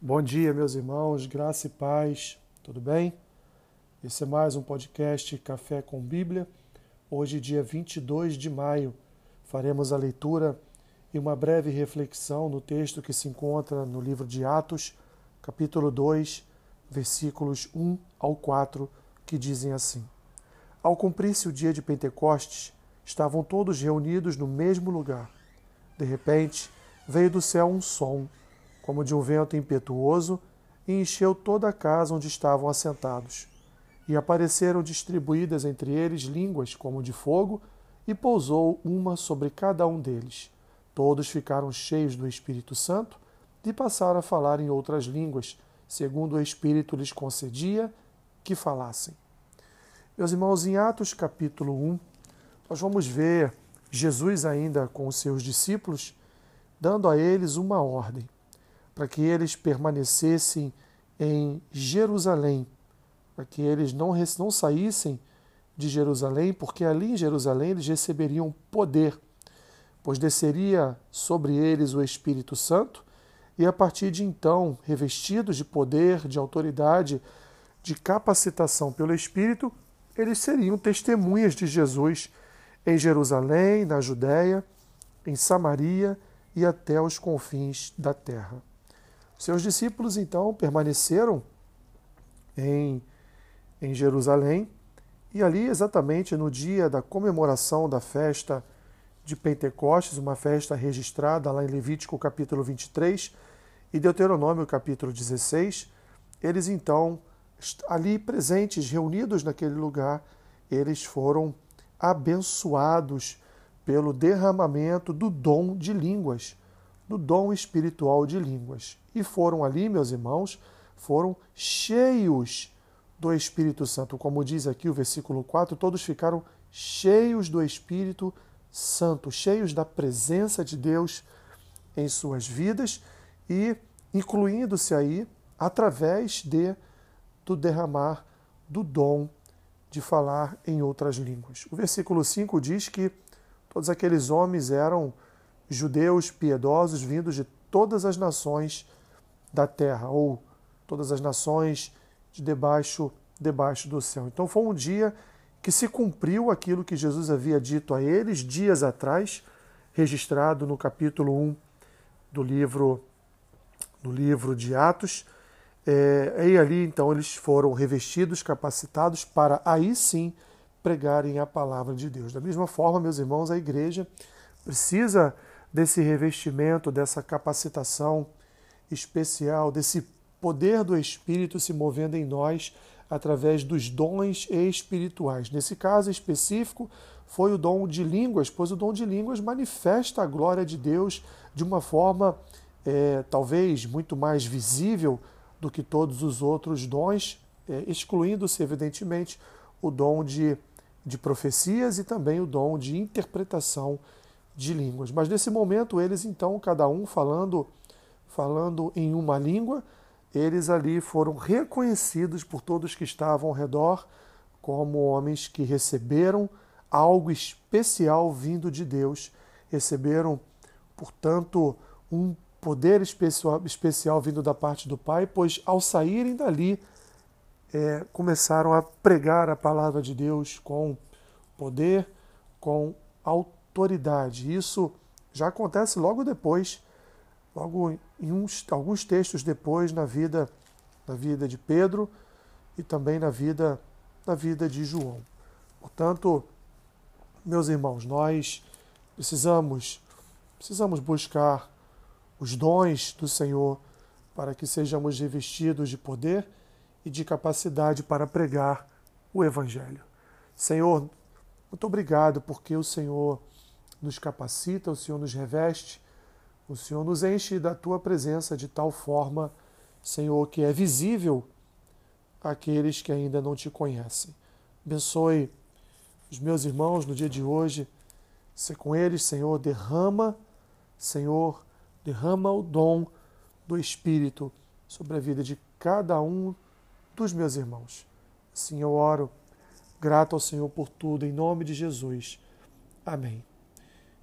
Bom dia, meus irmãos, graça e paz, tudo bem? Esse é mais um podcast Café com Bíblia. Hoje, dia 22 de maio, faremos a leitura e uma breve reflexão no texto que se encontra no livro de Atos, capítulo 2, versículos 1 ao 4, que dizem assim: Ao cumprir-se o dia de Pentecostes, estavam todos reunidos no mesmo lugar. De repente, veio do céu um som como de um vento impetuoso, e encheu toda a casa onde estavam assentados. E apareceram distribuídas entre eles línguas como de fogo, e pousou uma sobre cada um deles. Todos ficaram cheios do Espírito Santo e passaram a falar em outras línguas, segundo o Espírito lhes concedia que falassem. Meus irmãos, em Atos capítulo 1, nós vamos ver Jesus ainda com os seus discípulos, dando a eles uma ordem para que eles permanecessem em Jerusalém, para que eles não, não saíssem de Jerusalém, porque ali em Jerusalém eles receberiam poder, pois desceria sobre eles o Espírito Santo, e a partir de então, revestidos de poder, de autoridade, de capacitação pelo Espírito, eles seriam testemunhas de Jesus em Jerusalém, na Judéia, em Samaria e até os confins da terra. Seus discípulos então permaneceram em, em Jerusalém e ali, exatamente no dia da comemoração da festa de Pentecostes, uma festa registrada lá em Levítico capítulo 23 e Deuteronômio capítulo 16, eles então, ali presentes, reunidos naquele lugar, eles foram abençoados pelo derramamento do dom de línguas do dom espiritual de línguas. E foram ali, meus irmãos, foram cheios do Espírito Santo. Como diz aqui o versículo 4, todos ficaram cheios do Espírito Santo, cheios da presença de Deus em suas vidas e incluindo-se aí através de do derramar do dom de falar em outras línguas. O versículo 5 diz que todos aqueles homens eram judeus piedosos vindos de todas as nações da terra, ou todas as nações de debaixo, debaixo do céu. Então foi um dia que se cumpriu aquilo que Jesus havia dito a eles dias atrás, registrado no capítulo 1 do livro, do livro de Atos. É, e ali então eles foram revestidos, capacitados para aí sim pregarem a palavra de Deus. Da mesma forma, meus irmãos, a igreja precisa desse revestimento, dessa capacitação especial, desse poder do Espírito se movendo em nós através dos dons espirituais. Nesse caso específico, foi o dom de línguas, pois o dom de línguas manifesta a glória de Deus de uma forma é, talvez muito mais visível do que todos os outros dons, é, excluindo-se, evidentemente, o dom de, de profecias e também o dom de interpretação de línguas. Mas nesse momento eles então cada um falando falando em uma língua, eles ali foram reconhecidos por todos que estavam ao redor como homens que receberam algo especial vindo de Deus, receberam, portanto, um poder especial, especial vindo da parte do Pai, pois ao saírem dali é, começaram a pregar a palavra de Deus com poder, com autoridade autoridade. Isso já acontece logo depois, logo em uns, alguns textos depois na vida, na vida de Pedro e também na vida, na vida de João. Portanto, meus irmãos, nós precisamos precisamos buscar os dons do Senhor para que sejamos revestidos de poder e de capacidade para pregar o Evangelho. Senhor, muito obrigado porque o Senhor nos capacita, o Senhor nos reveste, o Senhor nos enche da tua presença de tal forma, Senhor, que é visível àqueles que ainda não te conhecem. Abençoe os meus irmãos no dia de hoje. Se com eles, Senhor, derrama, Senhor, derrama o dom do Espírito sobre a vida de cada um dos meus irmãos. Assim eu oro, grato ao Senhor por tudo, em nome de Jesus. Amém.